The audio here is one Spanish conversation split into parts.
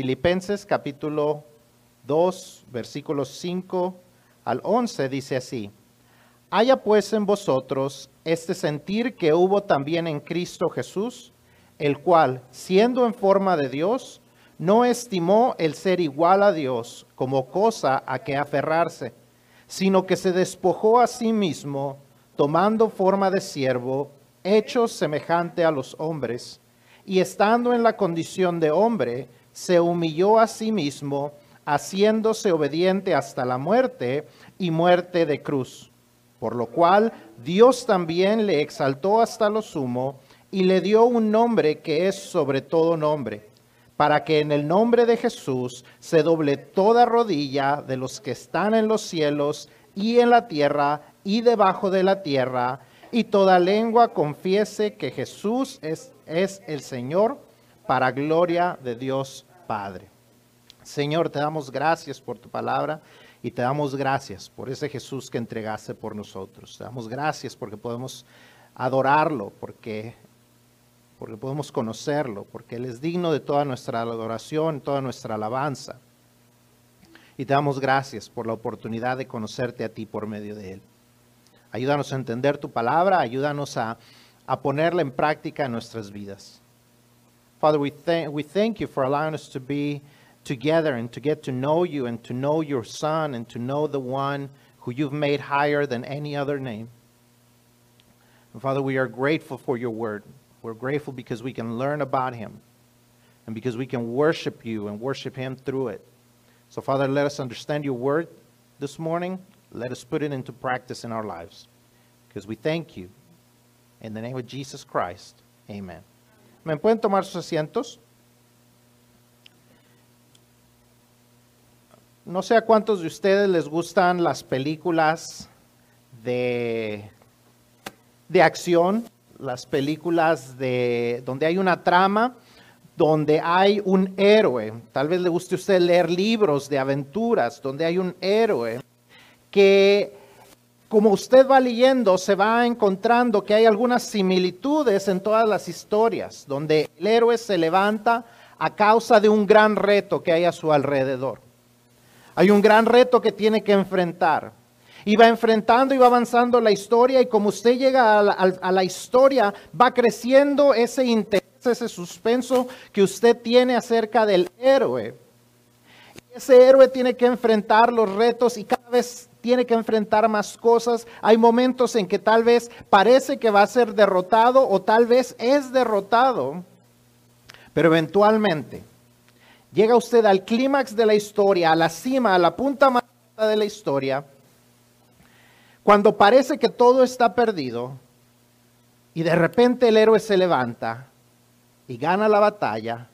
Filipenses capítulo 2, versículos 5 al 11 dice así, Haya pues en vosotros este sentir que hubo también en Cristo Jesús, el cual, siendo en forma de Dios, no estimó el ser igual a Dios como cosa a que aferrarse, sino que se despojó a sí mismo, tomando forma de siervo, hecho semejante a los hombres, y estando en la condición de hombre, se humilló a sí mismo, haciéndose obediente hasta la muerte y muerte de cruz. Por lo cual Dios también le exaltó hasta lo sumo y le dio un nombre que es sobre todo nombre, para que en el nombre de Jesús se doble toda rodilla de los que están en los cielos y en la tierra y debajo de la tierra, y toda lengua confiese que Jesús es, es el Señor, para gloria de Dios Padre. Señor, te damos gracias por tu palabra y te damos gracias por ese Jesús que entregaste por nosotros. Te damos gracias porque podemos adorarlo, porque, porque podemos conocerlo, porque Él es digno de toda nuestra adoración, toda nuestra alabanza. Y te damos gracias por la oportunidad de conocerte a ti por medio de Él. Ayúdanos a entender tu palabra, ayúdanos a, a ponerla en práctica en nuestras vidas. Father, we, th we thank you for allowing us to be together and to get to know you and to know your Son and to know the one who you've made higher than any other name. And Father, we are grateful for your word. We're grateful because we can learn about him and because we can worship you and worship him through it. So, Father, let us understand your word this morning. Let us put it into practice in our lives because we thank you. In the name of Jesus Christ, amen. ¿Me pueden tomar sus asientos? No sé a cuántos de ustedes les gustan las películas de, de acción, las películas de donde hay una trama, donde hay un héroe. Tal vez le guste a usted leer libros de aventuras, donde hay un héroe que como usted va leyendo, se va encontrando que hay algunas similitudes en todas las historias, donde el héroe se levanta a causa de un gran reto que hay a su alrededor. Hay un gran reto que tiene que enfrentar. Y va enfrentando y va avanzando la historia y como usted llega a la, historia, va creciendo ese interés, ese suspenso que usted tiene acerca del héroe. Ese héroe tiene que enfrentar los retos y cada vez tiene que enfrentar más cosas. Hay momentos en que tal vez parece que va a ser derrotado o tal vez es derrotado, pero eventualmente llega usted al clímax de la historia, a la cima, a la punta más de la historia, cuando parece que todo está perdido y de repente el héroe se levanta y gana la batalla,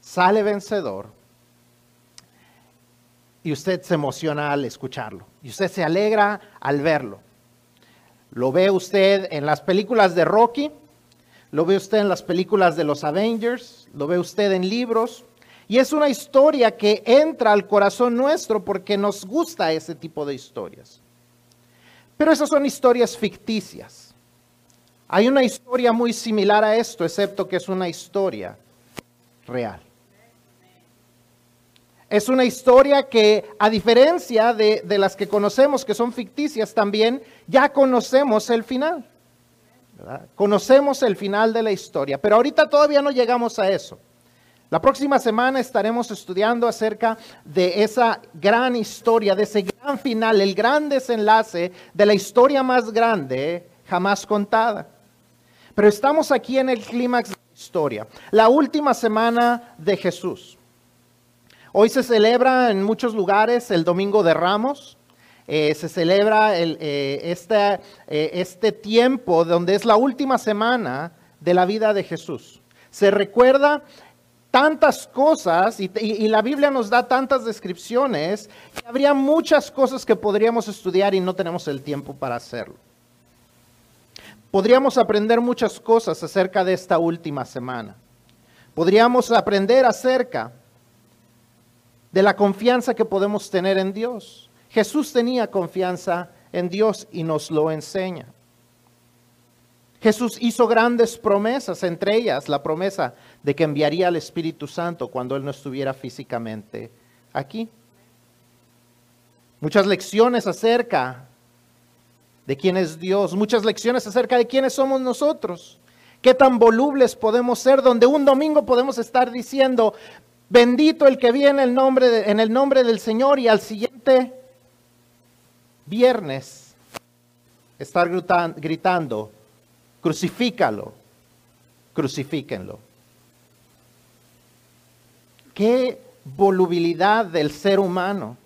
sale vencedor y usted se emociona al escucharlo y usted se alegra al verlo. Lo ve usted en las películas de Rocky, lo ve usted en las películas de los Avengers, lo ve usted en libros. Y es una historia que entra al corazón nuestro porque nos gusta ese tipo de historias. Pero esas son historias ficticias. Hay una historia muy similar a esto, excepto que es una historia real. Es una historia que, a diferencia de, de, las que conocemos, que son ficticias también, ya conocemos el final. Conocemos el final de la historia, pero ahorita todavía no llegamos a eso. La próxima semana estaremos estudiando acerca de esa gran historia, de ese gran final, el gran desenlace de la historia más grande jamás contada. Pero estamos aquí en el clímax de la historia, la última semana de Jesús. Hoy se celebra en muchos lugares el Domingo de Ramos. Eh, se celebra el, este, este tiempo donde es la última semana de la vida de Jesús. Se recuerda tantas cosas y, y, y, la Biblia nos da tantas descripciones que habría muchas cosas que podríamos estudiar y no tenemos el tiempo para hacerlo. Podríamos aprender muchas cosas acerca de esta última semana. Podríamos aprender acerca de la confianza que podemos tener en Dios. Jesús tenía confianza en Dios y nos lo enseña. Jesús hizo grandes promesas, entre ellas la promesa de que enviaría al Espíritu Santo cuando Él no estuviera físicamente aquí. Muchas lecciones acerca de quién es Dios, muchas lecciones acerca de quiénes somos nosotros. Qué tan volubles podemos ser, donde un domingo podemos estar diciendo, bendito el que viene el nombre en el nombre del Señor y al siguiente viernes estar gritando, crucifícalo, crucifíquenlo. Qué volubilidad del ser humano.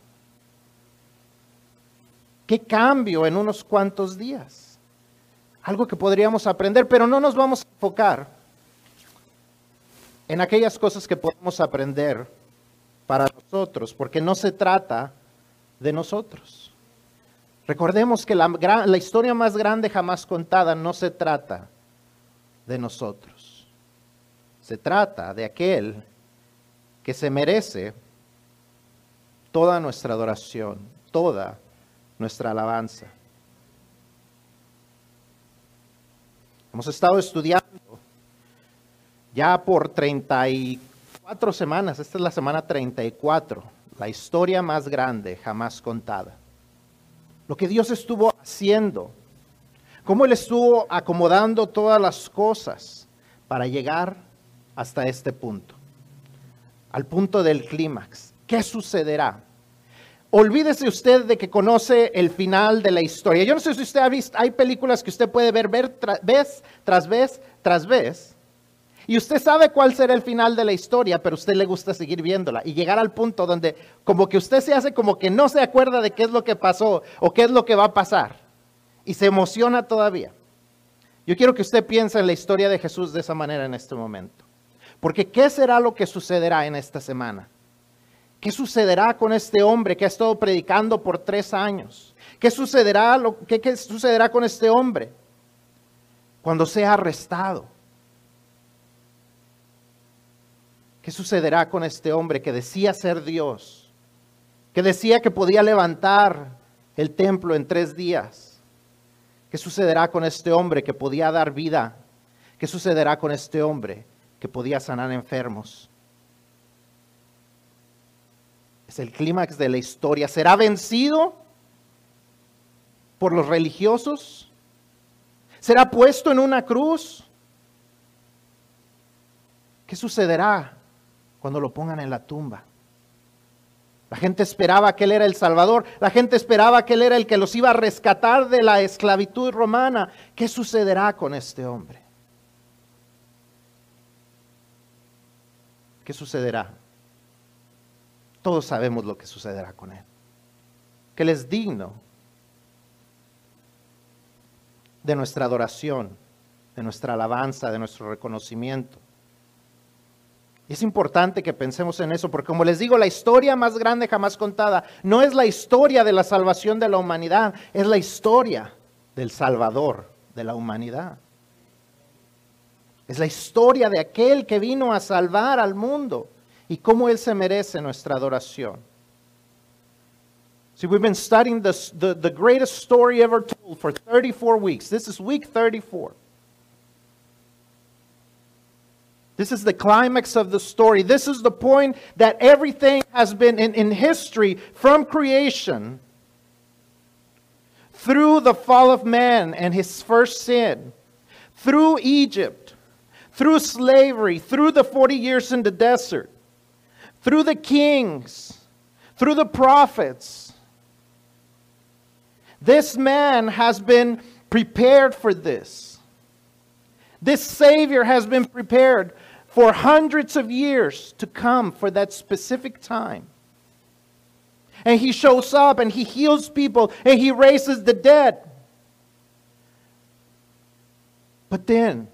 Qué cambio en unos cuantos días. Algo que podríamos aprender, pero no nos vamos a enfocar en aquellas cosas que podemos aprender para nosotros, porque no se trata de nosotros. Recordemos que la, la, historia más grande jamás contada no se trata de nosotros. Se trata de aquel que se merece toda nuestra adoración, toda nuestra alabanza. Hemos estado estudiando ya por 34 semanas, esta es la semana 34, la historia más grande jamás contada. Lo que Dios estuvo haciendo, cómo Él estuvo acomodando todas las cosas para llegar hasta este punto, al punto del clímax. ¿Qué sucederá? Olvídese usted de que conoce el final de la historia. Yo no sé si usted ha visto, hay películas que usted puede ver, ver vez tras vez tras vez. Y usted sabe cuál será el final de la historia, pero a usted le gusta seguir viéndola y llegar al punto donde como que usted se hace como que no se acuerda de qué es lo que pasó o qué es lo que va a pasar. Y se emociona todavía. Yo quiero que usted piense en la historia de Jesús de esa manera en este momento. Porque ¿qué será lo que sucederá en esta semana? ¿Qué sucederá con este hombre que ha estado predicando por tres años? ¿Qué sucederá, qué, sucederá con este hombre cuando sea arrestado? ¿Qué sucederá con este hombre que decía ser Dios? Que decía que podía levantar el templo en tres días. ¿Qué sucederá con este hombre que podía dar vida? ¿Qué sucederá con este hombre que podía sanar enfermos? Es el clímax de la historia. ¿Será vencido por los religiosos? ¿Será puesto en una cruz? ¿Qué sucederá cuando lo pongan en la tumba? La gente esperaba que Él era el Salvador. La gente esperaba que Él era el que los iba a rescatar de la esclavitud romana. ¿Qué sucederá con este hombre? ¿Qué sucederá? todos sabemos lo que sucederá con Él. Que Él es digno de nuestra adoración, de nuestra alabanza, de nuestro reconocimiento. Es importante que pensemos en eso, porque como les digo, la historia más grande jamás contada no es la historia de la salvación de la humanidad, es la historia del Salvador de la humanidad. Es la historia de aquel que vino a salvar al mundo y cómo Él se merece nuestra adoración. See, we've been studying the, the greatest story ever told for 34 weeks. This is week 34. This is the climax of the story. This is the point that everything has been in, in history from creation through the fall of man and his first sin, through Egypt, through slavery, through the 40 years in the desert, through the kings, through the prophets. This man has been prepared for this. This Savior has been prepared for hundreds of years to come for that specific time. And he shows up and he heals people and he raises the dead. But then,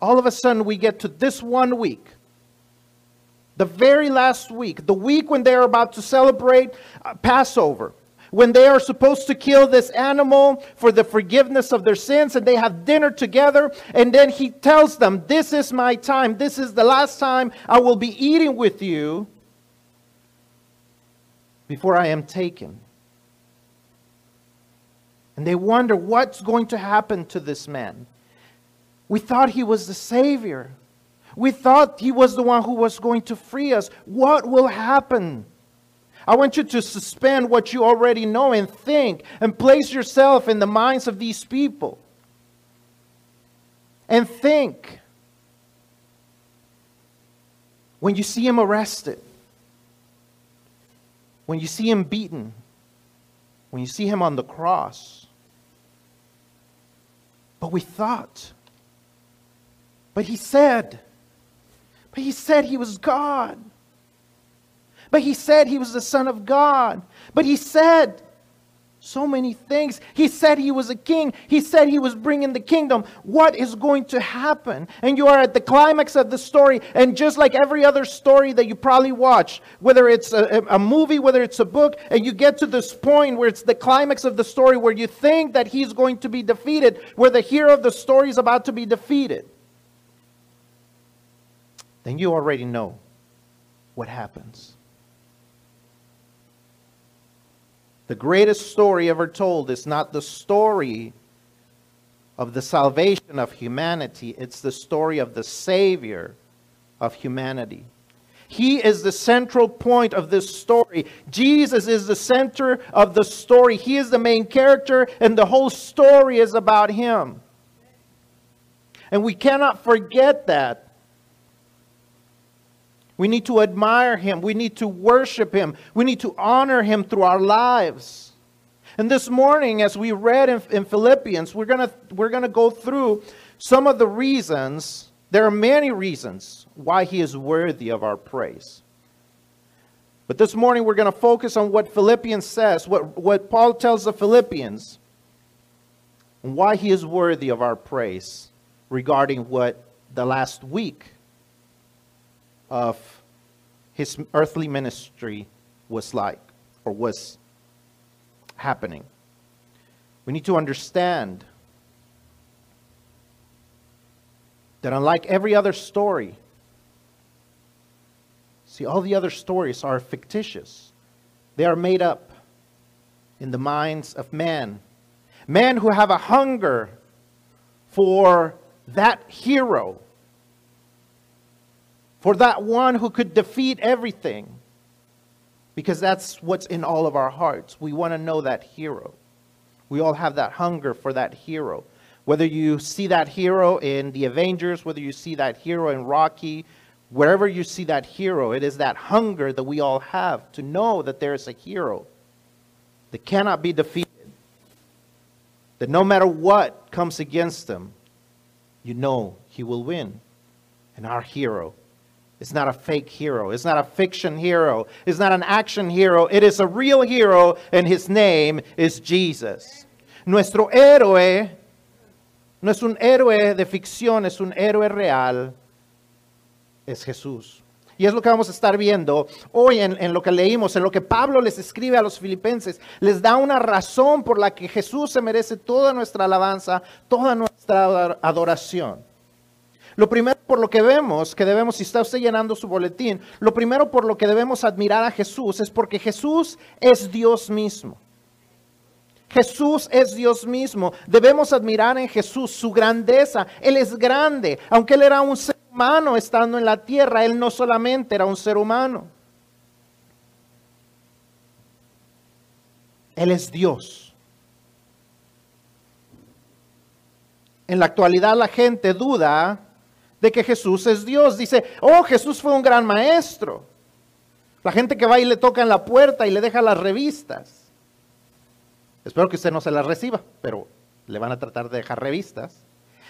all of a sudden, we get to this one week the very last week, the week when they're about to celebrate uh, Passover, when they are supposed to kill this animal for the forgiveness of their sins, and they have dinner together, and then he tells them, This is my time. This is the last time I will be eating with you before I am taken. And they wonder what's going to happen to this man. We thought he was the Savior. We thought he was the one who was going to free us. What will happen? I want you to suspend what you already know and think and place yourself in the minds of these people. And think when you see him arrested, when you see him beaten, when you see him on the cross. But we thought, but he said, but he said he was God. But he said he was the Son of God. But he said so many things. He said he was a king. He said he was bringing the kingdom. What is going to happen? And you are at the climax of the story. And just like every other story that you probably watch, whether it's a, a, movie, whether it's a book, and you get to this point where it's the climax of the story where you think that he's going to be defeated, where the hero of the story is about to be defeated, then you already know what happens. The greatest story ever told is not the story of the salvation of humanity, it's the story of the Savior of humanity. He is the central point of this story. Jesus is the center of the story. He is the main character, and the whole story is about Him. And we cannot forget that. We need to admire him. We need to worship him. We need to honor him through our lives. And this morning, as we read in, in Philippians, we're going we're going to go through some of the reasons. There are many reasons why he is worthy of our praise. But this morning, we're going to focus on what Philippians says, what, what Paul tells the Philippians, and why he is worthy of our praise regarding what the last week of his earthly ministry was like or was happening. We need to understand that unlike every other story, see, all the other stories are fictitious, they are made up in the minds of men. Men who have a hunger for that hero for that one who could defeat everything. Because that's what's in all of our hearts. We want to know that hero. We all have that hunger for that hero. Whether you see that hero in the Avengers, whether you see that hero in Rocky, wherever you see that hero, it is that hunger that we all have to know that there is a hero that cannot be defeated. That no matter what comes against him, you know he will win. And our hero it's not a fake hero. It's not a fiction hero. It's not an action hero. It is a real hero, and his name is Jesus. Nuestro héroe no es un héroe de ficción, es un héroe real. Es Jesús. Y es lo que vamos a estar viendo hoy en, en, lo que leímos, en lo que Pablo les escribe a los filipenses. Les da una razón por la que Jesús se merece toda nuestra alabanza, toda nuestra adoración. Lo primero por lo que vemos que debemos, si está usted llenando su boletín, lo primero por lo que debemos admirar a Jesús es porque Jesús es Dios mismo. Jesús es Dios mismo. Debemos admirar en Jesús su grandeza. Él es grande. Aunque Él era un ser humano estando en la tierra, Él no solamente era un ser humano. Él es Dios. En la actualidad la gente duda de que Jesús es Dios. Dice, oh, Jesús fue un gran maestro. La gente que va y le toca en la puerta y le deja las revistas. Espero que usted no se las reciba, pero le van a tratar de dejar revistas.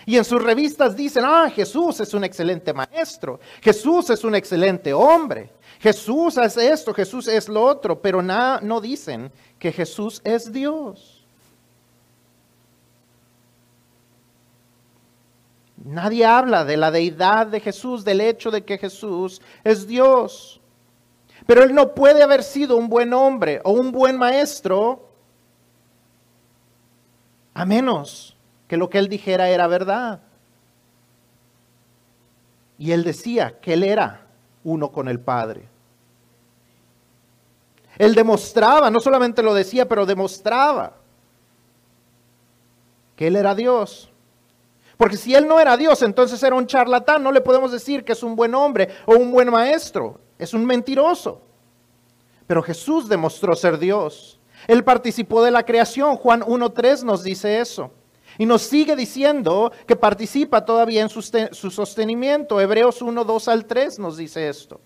Y en sus revistas dicen, ah, Jesús es un excelente maestro, Jesús es un excelente hombre, Jesús hace esto, Jesús es lo otro, pero nada, no dicen que Jesús es Dios. Nadie habla de la deidad de Jesús, del hecho de que Jesús es Dios. Pero él no puede haber sido un buen hombre o un buen maestro a menos que lo que él dijera era verdad. Y él decía que él era uno con el Padre. Él demostraba, no solamente lo decía, pero demostraba que él era Dios. Porque si él no era Dios, entonces era un charlatán. No le podemos decir que es un buen hombre o un buen maestro. Es un mentiroso. Pero Jesús demostró ser Dios. Él participó de la creación. Juan 1.3 nos dice eso. Y nos sigue diciendo que participa todavía en su, sostenimiento. Hebreos 1, 2 al 3 nos dice esto.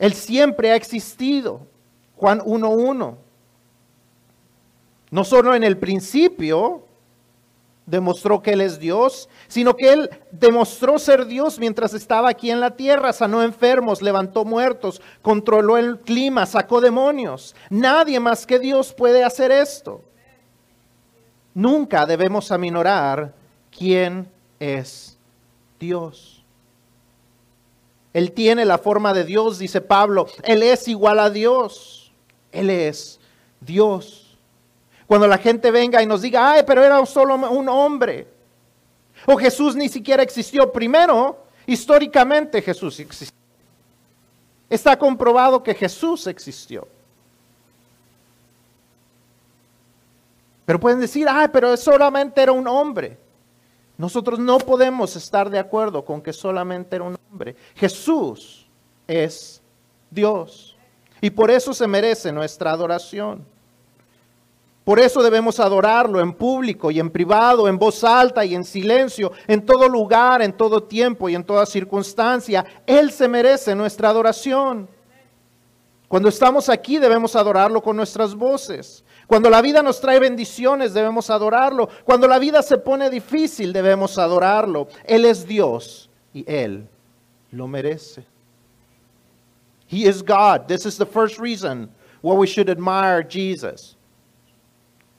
Él siempre ha existido. Juan 1, 1. No solo en el principio demostró que Él es Dios, sino que Él demostró ser Dios mientras estaba aquí en la tierra, sanó enfermos, levantó muertos, controló el clima, sacó demonios. Nadie más que Dios puede hacer esto. Nunca debemos aminorar quién es Dios. Él tiene la forma de Dios, dice Pablo. Él es igual a Dios. Él es Dios. Cuando la gente venga y nos diga, ay, pero era solo un hombre. O Jesús ni siquiera existió. Primero, históricamente Jesús existió. Está comprobado que Jesús existió. Pero pueden decir, ay, pero solamente era un hombre. Nosotros no podemos estar de acuerdo con que solamente era un hombre. Jesús es Dios. Y por eso se merece nuestra adoración. Por eso debemos adorarlo en público y en privado, en voz alta y en silencio, en todo lugar, en todo tiempo y en toda circunstancia. Él se merece nuestra adoración. Cuando estamos aquí debemos adorarlo con nuestras voces. Cuando la vida nos trae bendiciones, debemos adorarlo. Cuando la vida se pone difícil, debemos adorarlo. Él es Dios y Él lo merece. He is God. This is the first reason why we should admire Jesus.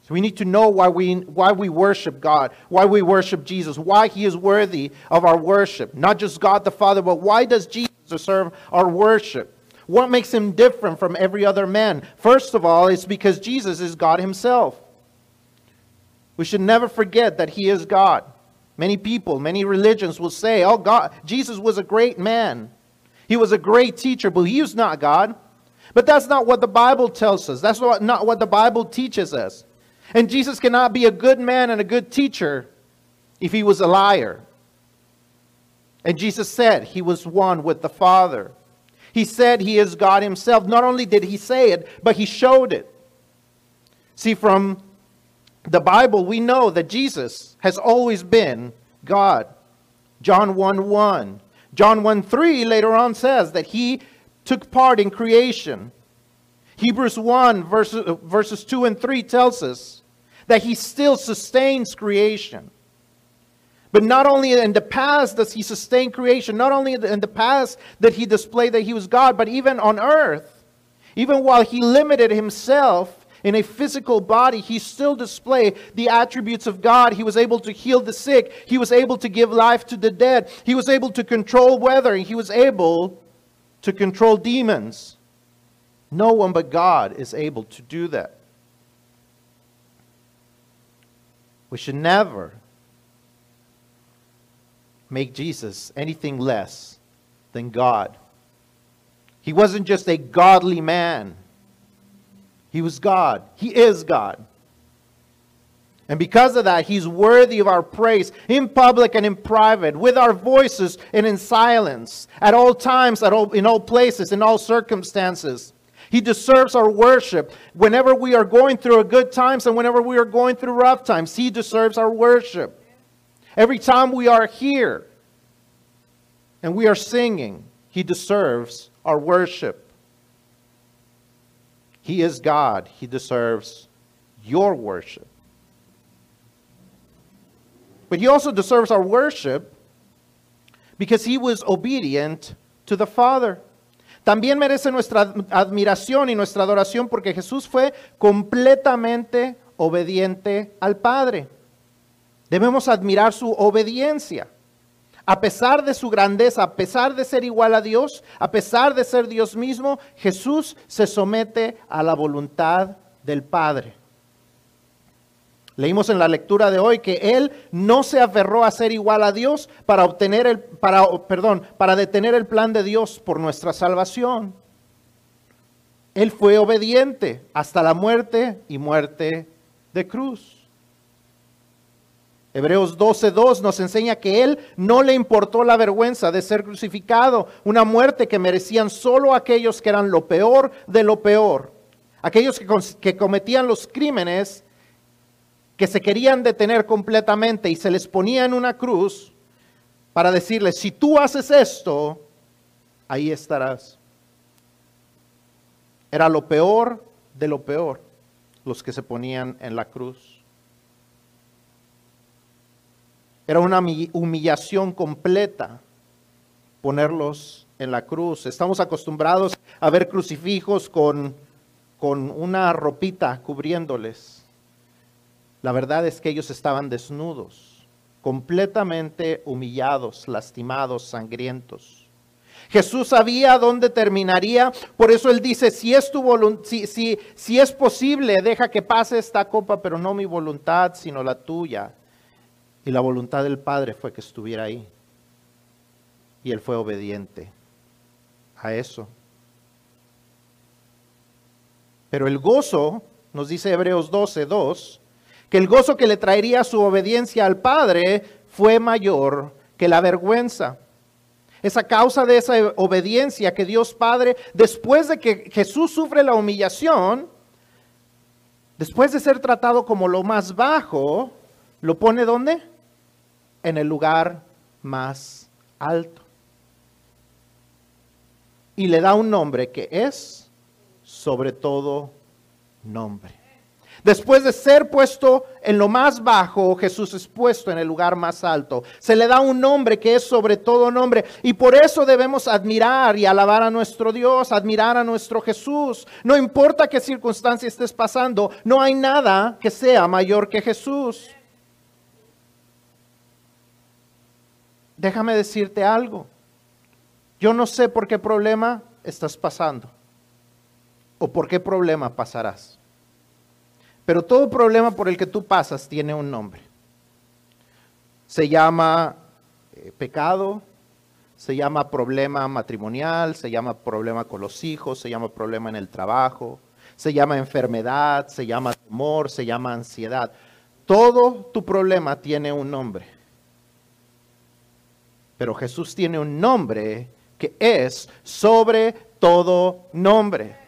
So we need to know why we, why we worship God, why we worship Jesus, why He is worthy of our worship. Not just God the Father, but why does Jesus deserve our worship? What makes him different from every other man? First of all, it's because Jesus is God himself. We should never forget that he is God. Many people, many religions will say, oh, God, Jesus was a great man. He was a great teacher, but he was not God. But that's not what the Bible tells us. That's not what the Bible teaches us. And Jesus cannot be a good man and a good teacher if he was a liar. And Jesus said he was one with the Father. He said he is God himself. Not only did he say it, but he showed it. See, from the Bible, we know that Jesus has always been God. John 1 1. John 1 3 later on says that he took part in creation. Hebrews 1 verses, verses 2 and 3 tells us that he still sustains creation. But not only in the past does he sustain creation, not only in the past did he display that he was God, but even on earth, even while he limited himself in a physical body, he still displayed the attributes of God. He was able to heal the sick, he was able to give life to the dead, he was able to control weather, he was able to control demons. No one but God is able to do that. We should never make Jesus anything less than God. He wasn't just a godly man, he was God. He is God. And because of that, he's worthy of our praise in public and in private, with our voices and in silence, at all times, at all, in all places, in all circumstances. He deserves our worship. Whenever we are going through a good times and whenever we are going through rough times, he deserves our worship. Every time we are here and we are singing, He deserves our worship. He is God. He deserves your worship. But He also deserves our worship because He was obedient to the Father. También merece nuestra admiración y nuestra adoración porque Jesús fue completamente obediente al Padre. Debemos admirar su obediencia. A pesar de su grandeza, a pesar de ser igual a Dios, a pesar de ser Dios mismo, Jesús se somete a la voluntad del Padre. Leímos en la lectura de hoy que él no se aferró a ser igual a Dios para obtener el para perdón, para detener el plan de Dios por nuestra salvación. Él fue obediente hasta la muerte y muerte de cruz. Hebreos 12.2 nos enseña que Él no le importó la vergüenza de ser crucificado, una muerte que merecían solo aquellos que eran lo peor de lo peor, aquellos que, que cometían los crímenes que se querían detener completamente y se les ponía en una cruz para decirles, si tú haces esto, ahí estarás. Era lo peor de lo peor los que se ponían en la cruz. Era una humillación completa ponerlos en la cruz. Estamos acostumbrados a ver crucifijos con, con una ropita cubriéndoles. La verdad es que ellos estaban desnudos, completamente humillados, lastimados, sangrientos. Jesús sabía dónde terminaría, por eso él dice, si es, tu si, si, si es posible, deja que pase esta copa, pero no mi voluntad, sino la tuya. Y la voluntad del Padre fue que estuviera ahí. Y él fue obediente a eso. Pero el gozo, nos dice Hebreos 12, 2, que el gozo que le traería su obediencia al Padre fue mayor que la vergüenza. Es a causa de esa obediencia que Dios Padre, después de que Jesús sufre la humillación, después de ser tratado como lo más bajo, lo pone ¿dónde? En el lugar más alto. Y le da un nombre que es sobre todo nombre. Después de ser puesto en lo más bajo, Jesús es puesto en el lugar más alto. Se le da un nombre que es sobre todo nombre. Y por eso debemos admirar y alabar a nuestro Dios, admirar a nuestro Jesús. No importa qué circunstancia estés pasando, no hay nada que sea mayor que Jesús. Déjame decirte algo. Yo no sé por qué problema estás pasando o por qué problema pasarás. Pero todo problema por el que tú pasas tiene un nombre. Se llama eh, pecado, se llama problema matrimonial, se llama problema con los hijos, se llama problema en el trabajo, se llama enfermedad, se llama temor, se llama ansiedad. Todo tu problema tiene un nombre. Pero Jesús tiene un nombre que es sobre todo nombre.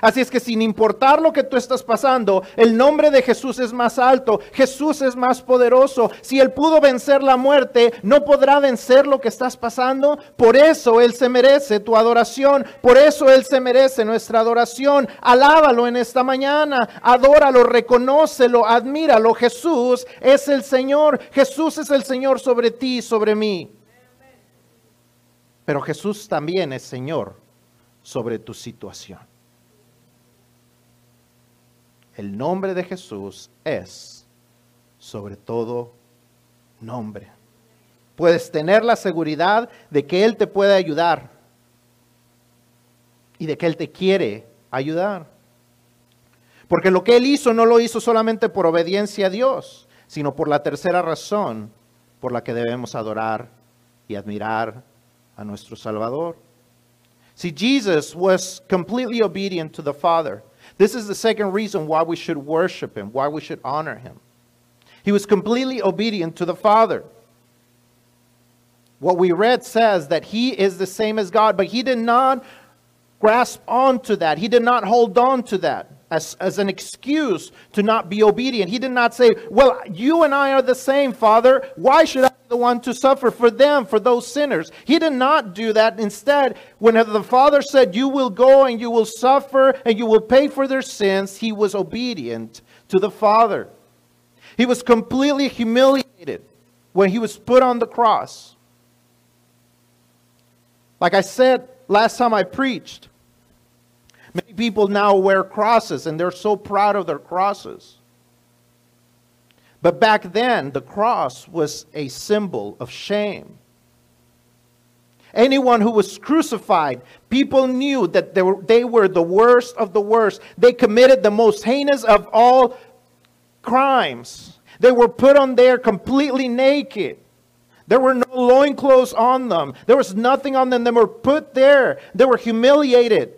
Así es que sin importar lo que tú estás pasando, el nombre de Jesús es más alto, Jesús es más poderoso. Si Él pudo vencer la muerte, no podrá vencer lo que estás pasando. Por eso Él se merece tu adoración, por eso Él se merece nuestra adoración. Alábalo en esta mañana, adóralo, reconócelo, admíralo. Jesús es el Señor, Jesús es el Señor sobre ti y sobre mí. Pero Jesús también es Señor sobre tu situación. El nombre de Jesús es sobre todo nombre. Puedes tener la seguridad de que Él te puede ayudar y de que Él te quiere ayudar. Porque lo que Él hizo no lo hizo solamente por obediencia a Dios, sino por la tercera razón por la que debemos adorar y admirar a nuestro Salvador. Si Jesus was completely obedient to the Father, This is the second reason why we should worship him, why we should honor him. He was completely obedient to the Father. What we read says that he is the same as God, but he did not grasp onto that. He did not hold on to that as, as an excuse to not be obedient. He did not say, Well, you and I are the same, Father. Why should I be the one to suffer for them, for those sinners? He did not do that. Instead, when the Father said, You will go and you will suffer and you will pay for their sins, he was obedient to the Father. He was completely humiliated when he was put on the cross. Like I said last time I preached, Many people now wear crosses and they're so proud of their crosses. But back then, the cross was a symbol of shame. Anyone who was crucified, people knew that they were, they were the worst of the worst. They committed the most heinous of all crimes. They were put on there completely naked. There were no loincloths on them. There was nothing on them. They were put there. They were humiliated.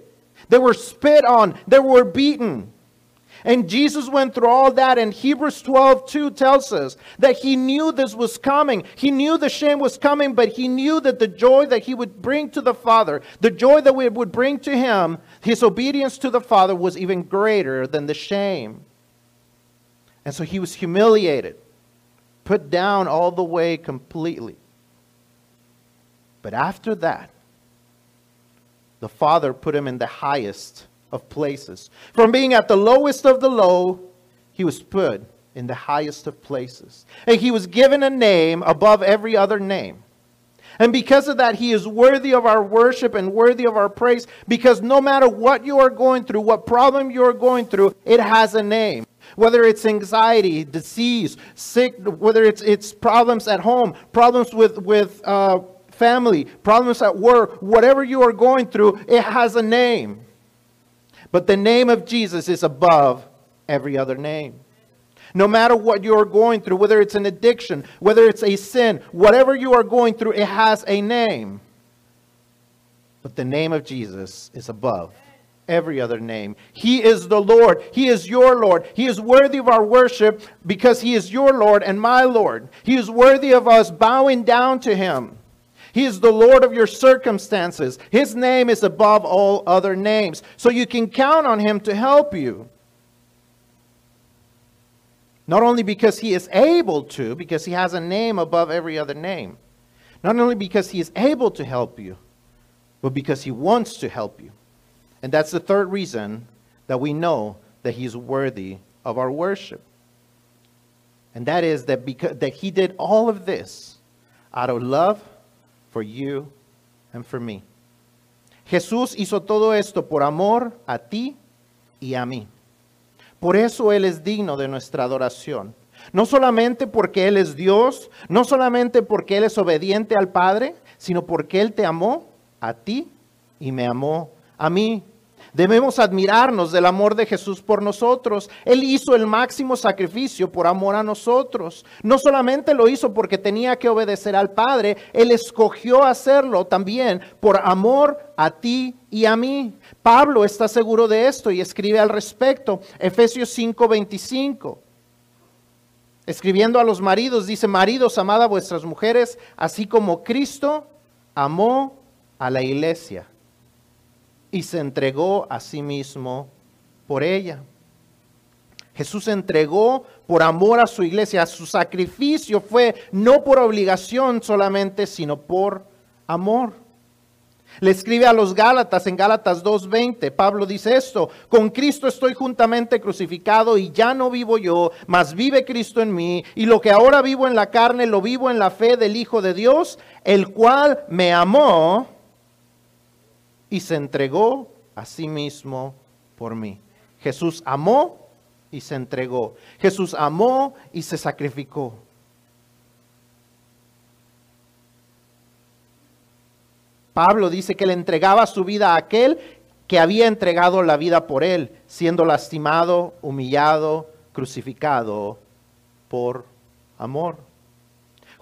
They were spit on. They were beaten. And Jesus went through all that, and Hebrews 12 2 tells us that he knew this was coming. He knew the shame was coming, but he knew that the joy that he would bring to the Father, the joy that we would bring to him, his obedience to the Father was even greater than the shame. And so he was humiliated, put down all the way completely. But after that, the Father put him in the highest of places. From being at the lowest of the low, he was put in the highest of places. And he was given a name above every other name. And because of that, he is worthy of our worship and worthy of our praise because no matter what you are going through, what problem you are going through, it has a name. Whether it's anxiety, disease, sick, whether it's, it's problems at home, problems with, with uh, family, problems at work, whatever you are going through, it has a name. But the name of Jesus is above every other name. No matter what you are going through, whether it's an addiction, whether it's a sin, whatever you are going through, it has a name. But the name of Jesus is above every other name. He is the Lord. He is your Lord. He is worthy of our worship because He is your Lord and my Lord. He is worthy of us bowing down to Him. He is the Lord of your circumstances. His name is above all other names. So you can count on Him to help you. Not only because He is able to, because He has a name above every other name. Not only because He is able to help you, but because He wants to help you. And that's the third reason that we know that He's worthy of our worship. And that is that, because, that He did all of this out of love for you and for me. Jesús hizo todo esto por amor a ti y a mí. Por eso Él es digno de nuestra adoración. No solamente porque Él es Dios, no solamente porque Él es obediente al Padre, sino porque Él te amó a ti y me amó a mí. Debemos admirarnos del amor de Jesús por nosotros. Él hizo el máximo sacrificio por amor a nosotros. No solamente lo hizo porque tenía que obedecer al Padre, Él escogió hacerlo también por amor a ti y a mí. Pablo está seguro de esto y escribe al respecto. Efesios 5:25. Escribiendo a los maridos, dice, maridos, amad a vuestras mujeres, así como Cristo amó a la iglesia y se entregó a sí mismo por ella. Jesús se entregó por amor a su iglesia. Su sacrificio fue no por obligación solamente, sino por amor. Le escribe a los Gálatas en Gálatas 2:20. Pablo dice esto, con Cristo estoy juntamente crucificado y ya no vivo yo, mas vive Cristo en mí. Y lo que ahora vivo en la carne, lo vivo en la fe del Hijo de Dios, el cual me amó y se entregó a sí mismo por mí. Jesús amó y se entregó. Jesús amó y se sacrificó. Pablo dice que le entregaba su vida a aquel que había entregado la vida por él, siendo lastimado, humillado, crucificado por amor.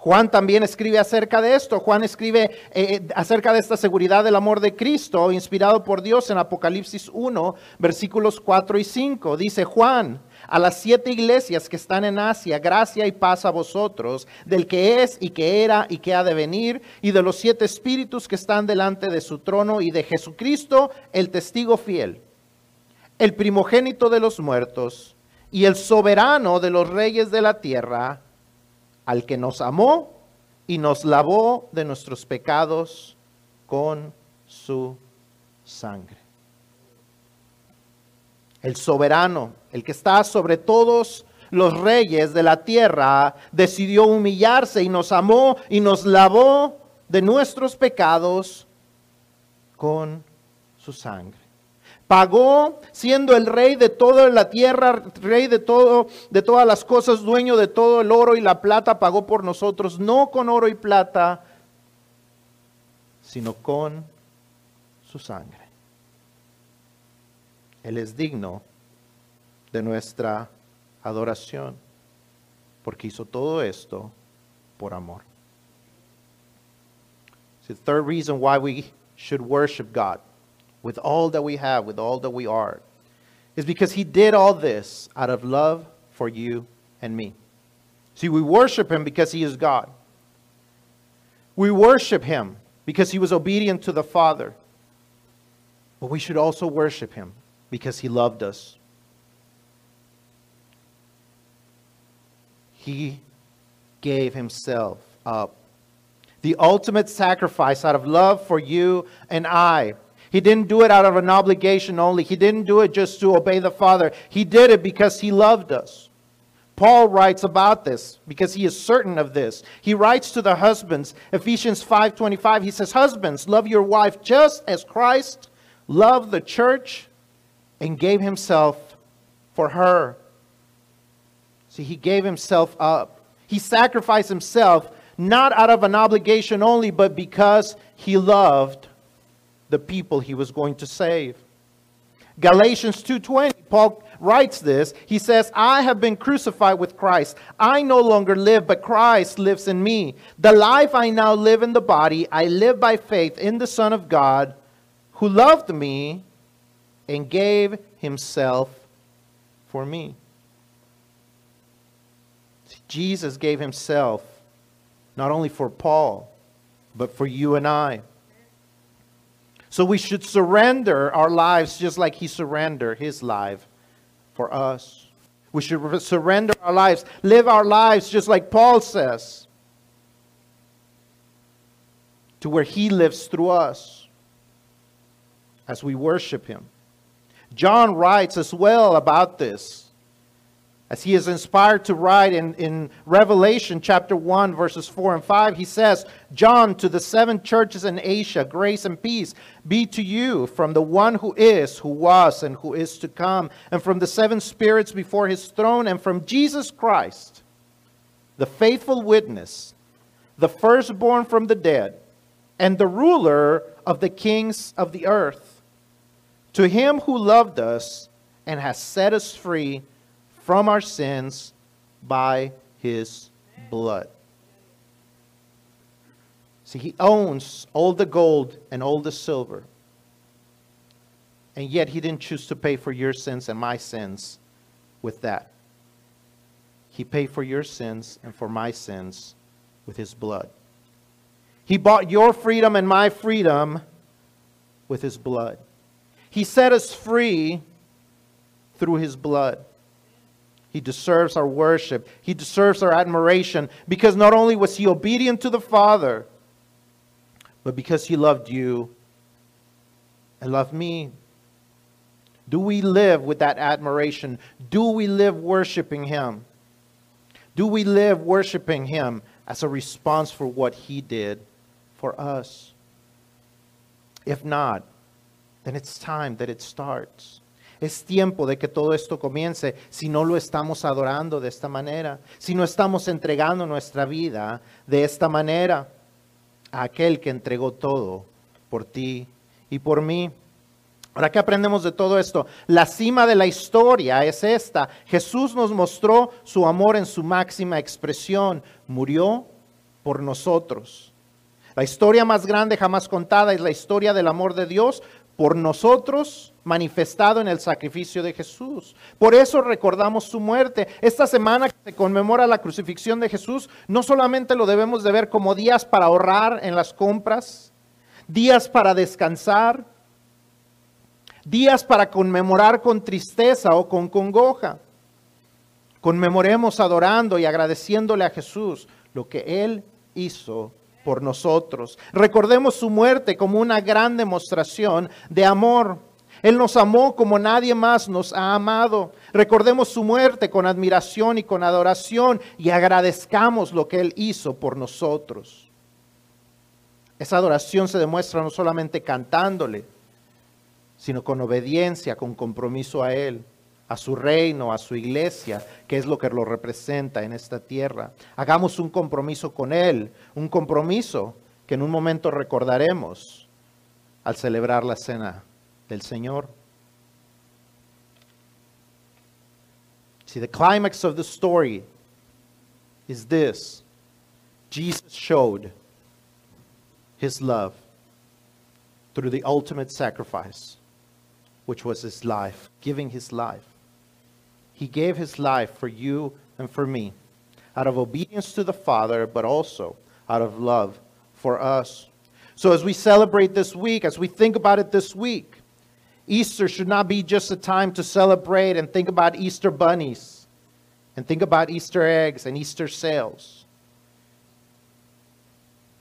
Juan también escribe acerca de esto. Juan escribe eh, eh, acerca de esta seguridad del amor de Cristo, inspirado por Dios en Apocalipsis 1, versículos 4 y 5. Dice Juan, a las siete iglesias que están en Asia, gracia y paz a vosotros, del que es y que era y que ha de venir, y de los siete espíritus que están delante de su trono, y de Jesucristo, el testigo fiel, el primogénito de los muertos, y el soberano de los reyes de la tierra, al que nos amó y nos lavó de nuestros pecados con su sangre. El soberano, el que está sobre todos los reyes de la tierra, decidió humillarse y nos amó y nos lavó de nuestros pecados con su sangre pagó siendo el rey de toda la tierra, rey de todo, de todas las cosas, dueño de todo el oro y la plata, pagó por nosotros, no con oro y plata, sino con su sangre. Él es digno de nuestra adoración, porque hizo todo esto por amor. It's the third reason why we should worship God with all that we have, with all that we are, is because he did all this out of love for you and me. See, we worship him because he is God. We worship him because he was obedient to the Father. But we should also worship him because he loved us. He gave himself up. The ultimate sacrifice out of love for you and I. He didn't do it out of an obligation only. He didn't do it just to obey the Father. He did it because he loved us. Paul writes about this because he is certain of this. He writes to the husbands, Ephesians 5:25. He says, "Husbands, love your wife just as Christ loved the church and gave himself for her." See, he gave himself up. He sacrificed himself not out of an obligation only, but because he loved the people he was going to save. Galatians 2:20 Paul writes this. He says, "I have been crucified with Christ. I no longer live, but Christ lives in me. The life I now live in the body, I live by faith in the Son of God, who loved me and gave himself for me." Jesus gave himself not only for Paul, but for you and I. So we should surrender our lives just like he surrendered his life for us. We should surrender our lives, live our lives just like Paul says, to where he lives through us as we worship him. John writes as well about this as he is inspired to write in, in Revelation chapter 1, verses 4 and 5, he says, John, to the seven churches in Asia, grace and peace be to you from the one who is, who was, and who is to come, and from the seven spirits before his throne, and from Jesus Christ, the faithful witness, the firstborn from the dead, and the ruler of the kings of the earth. To him who loved us and has set us free from our sins by his blood. See, he owns all the gold and all the silver. And yet he didn't choose to pay for your sins and my sins with that. He paid for your sins and for my sins with his blood. He bought your freedom and my freedom with his blood. He set us free through his blood. He deserves our worship. He deserves our admiration because not only was he obedient to the Father, but because he loved you and loved me. Do we live with that admiration? Do we live worshiping him? Do we live worshiping him as a response for what he did for us? If not, then it's time that it starts. Es tiempo de que todo esto comience si no lo estamos adorando de esta manera, si no estamos entregando nuestra vida de esta manera a aquel que entregó todo por ti y por mí. Ahora, ¿qué aprendemos de todo esto? La cima de la historia es esta. Jesús nos mostró su amor en su máxima expresión. Murió por nosotros. La historia más grande jamás contada es la historia del amor de Dios por nosotros manifestado en el sacrificio de Jesús. Por eso recordamos su muerte. Esta semana que se conmemora la crucifixión de Jesús, no solamente lo debemos de ver como días para ahorrar en las compras, días para descansar, días para conmemorar con tristeza o con congoja. Conmemoremos adorando y agradeciéndole a Jesús lo que Él hizo por nosotros. Recordemos su muerte como una gran demostración de amor. Él nos amó como nadie más nos ha amado. Recordemos su muerte con admiración y con adoración y agradezcamos lo que Él hizo por nosotros. Esa adoración se demuestra no solamente cantándole, sino con obediencia, con compromiso a Él a su reino, a su iglesia, que es lo que lo representa en esta tierra. Hagamos un compromiso con Él, un compromiso que en un momento recordaremos al celebrar la cena del Señor. See, the climax of the story is this Jesus showed his love through the ultimate sacrifice which was his life, giving his life. He gave his life for you and for me, out of obedience to the Father, but also out of love for us. So as we celebrate this week, as we think about it this week, Easter should not be just a time to celebrate and think about Easter bunnies and think about Easter eggs and Easter sales.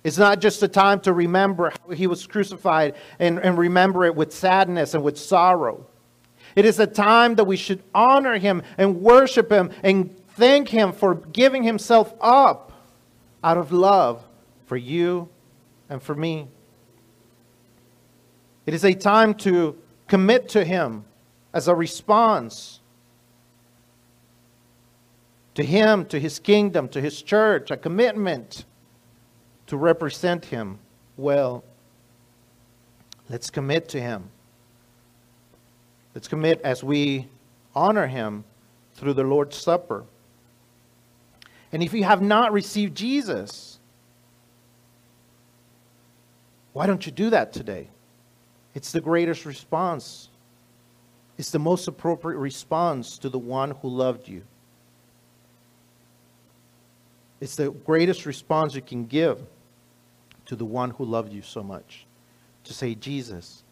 It's not just a time to remember how he was crucified and, and remember it with sadness and with sorrow. It is a time that we should honor him and worship him and thank him for giving himself up out of love for you and for me. It is a time to commit to him as a response to him, to his kingdom, to his church, a commitment to represent him well. Let's commit to him. Let's commit as we honor him through the Lord's Supper. And if you have not received Jesus, why don't you do that today? It's the greatest response. It's the most appropriate response to the one who loved you. It's the greatest response you can give to the one who loved you so much. To say, Jesus,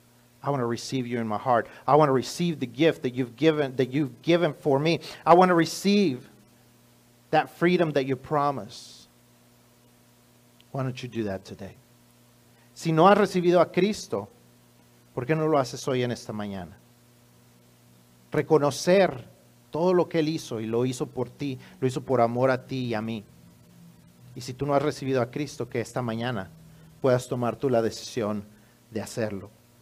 I want to receive you in my heart. I want to receive the gift that you've given that you've given for me. I want to receive that freedom that you promise. Why don't you do that today? Si no has recibido a Cristo, ¿por qué no lo haces hoy en esta mañana? Reconocer todo lo que Él hizo y lo hizo por ti, lo hizo por amor a ti y a mí. Y si tú no has recibido a Cristo, que esta mañana puedas tomar tú la decisión de hacerlo.